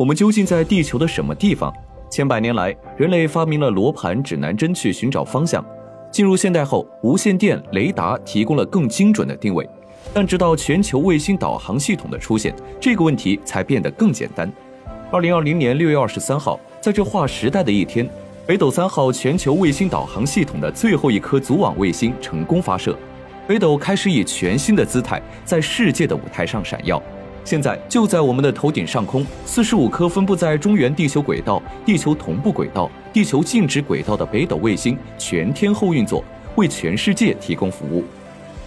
我们究竟在地球的什么地方？千百年来，人类发明了罗盘、指南针去寻找方向。进入现代后，无线电、雷达提供了更精准的定位。但直到全球卫星导航系统的出现，这个问题才变得更简单。二零二零年六月二十三号，在这划时代的一天，北斗三号全球卫星导航系统的最后一颗组网卫星成功发射，北斗开始以全新的姿态在世界的舞台上闪耀。现在就在我们的头顶上空，四十五颗分布在中原地球轨道、地球同步轨道、地球静止轨道的北斗卫星全天候运作，为全世界提供服务。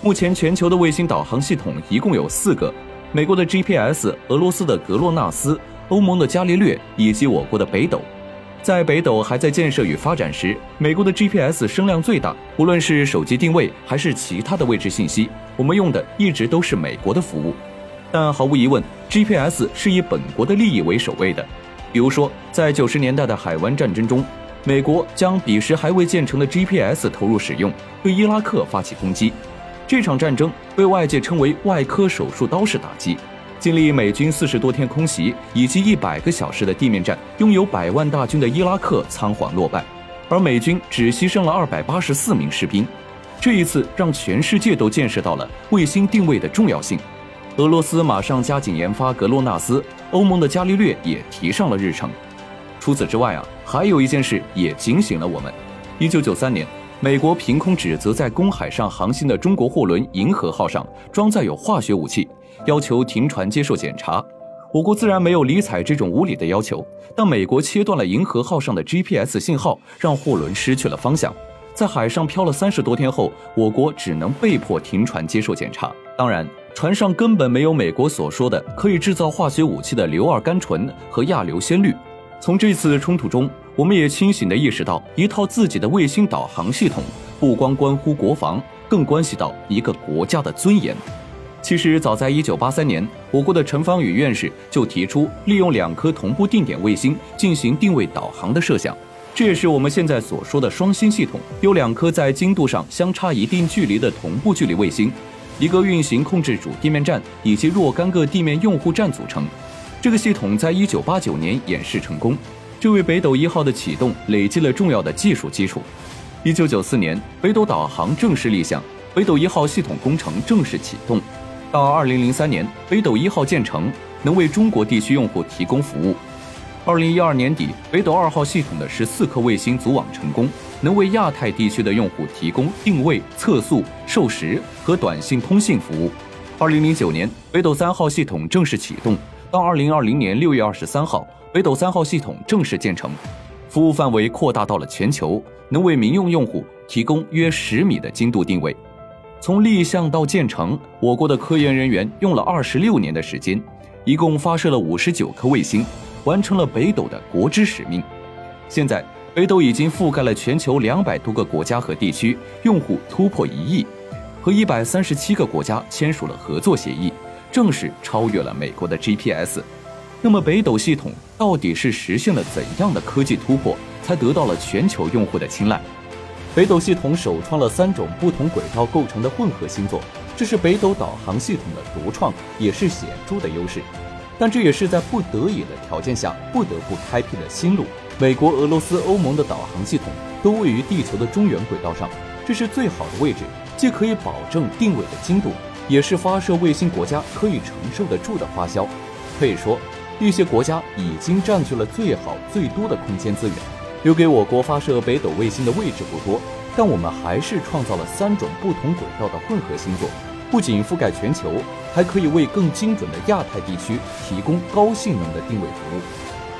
目前全球的卫星导航系统一共有四个：美国的 GPS、俄罗斯的格洛纳斯、欧盟的伽利略以及我国的北斗。在北斗还在建设与发展时，美国的 GPS 声量最大，无论是手机定位还是其他的位置信息，我们用的一直都是美国的服务。但毫无疑问，GPS 是以本国的利益为首位的。比如说，在九十年代的海湾战争中，美国将彼时还未建成的 GPS 投入使用，对伊拉克发起攻击。这场战争被外界称为“外科手术刀式打击”，经历美军四十多天空袭以及一百个小时的地面战，拥有百万大军的伊拉克仓皇落败，而美军只牺牲了二百八十四名士兵。这一次让全世界都见识到了卫星定位的重要性。俄罗斯马上加紧研发格洛纳斯，欧盟的伽利略也提上了日程。除此之外啊，还有一件事也警醒了我们：一九九三年。美国凭空指责在公海上航行的中国货轮“银河号”上装载有化学武器，要求停船接受检查。我国自然没有理睬这种无理的要求，但美国切断了“银河号”上的 GPS 信号，让货轮失去了方向，在海上漂了三十多天后，我国只能被迫停船接受检查。当然，船上根本没有美国所说的可以制造化学武器的硫二甘醇和亚硫酰氯。从这次冲突中，我们也清醒地意识到，一套自己的卫星导航系统不光关乎国防，更关系到一个国家的尊严。其实，早在1983年，我国的陈方宇院士就提出利用两颗同步定点卫星进行定位导航的设想，这也是我们现在所说的双星系统，由两颗在精度上相差一定距离的同步距离卫星，一个运行控制主地面站以及若干个地面用户站组成。这个系统在1989年演示成功。这为北斗一号的启动累积了重要的技术基础。一九九四年，北斗导航正式立项，北斗一号系统工程正式启动。到二零零三年，北斗一号建成，能为中国地区用户提供服务。二零一二年底，北斗二号系统的十四颗卫星组网成功，能为亚太地区的用户提供定位、测速、授时和短信通信服务。二零零九年，北斗三号系统正式启动。到二零二零年六月二十三号。北斗三号系统正式建成，服务范围扩大到了全球，能为民用用户提供约十米的精度定位。从立项到建成，我国的科研人员用了二十六年的时间，一共发射了五十九颗卫星，完成了北斗的国之使命。现在，北斗已经覆盖了全球两百多个国家和地区，用户突破一亿，和一百三十七个国家签署了合作协议，正式超越了美国的 GPS。那么，北斗系统到底是实现了怎样的科技突破，才得到了全球用户的青睐？北斗系统首创了三种不同轨道构成的混合星座，这是北斗导航系统的独创，也是显著的优势。但这也是在不得已的条件下不得不开辟的新路。美国、俄罗斯、欧盟的导航系统都位于地球的中原轨道上，这是最好的位置，既可以保证定位的精度，也是发射卫星国家可以承受得住的花销。可以说。一些国家已经占据了最好最多的空间资源，留给我国发射北斗卫星的位置不多，但我们还是创造了三种不同轨道的混合星座，不仅覆盖全球，还可以为更精准的亚太地区提供高性能的定位服务，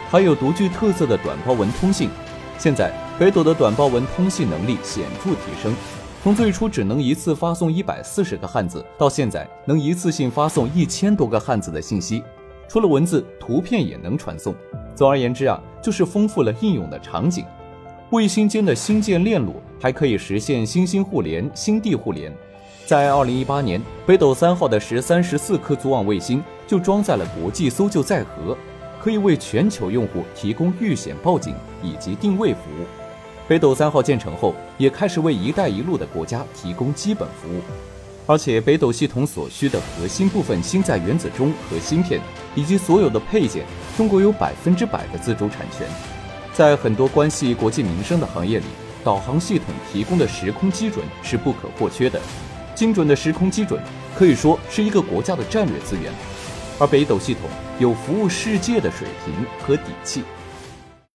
还有独具特色的短报文通信。现在北斗的短报文通信能力显著提升，从最初只能一次发送一百四十个汉字，到现在能一次性发送一千多个汉字的信息。除了文字，图片也能传送。总而言之啊，就是丰富了应用的场景。卫星间的星舰链路还可以实现星星互联、星地互联。在二零一八年，北斗三号的十三、十四颗组网卫星就装载了国际搜救载荷，可以为全球用户提供遇险报警以及定位服务。北斗三号建成后，也开始为“一带一路”的国家提供基本服务。而且，北斗系统所需的核心部分星载原子钟和芯片，以及所有的配件，中国有百分之百的自主产权。在很多关系国计民生的行业里，导航系统提供的时空基准是不可或缺的。精准的时空基准可以说是一个国家的战略资源，而北斗系统有服务世界的水平和底气。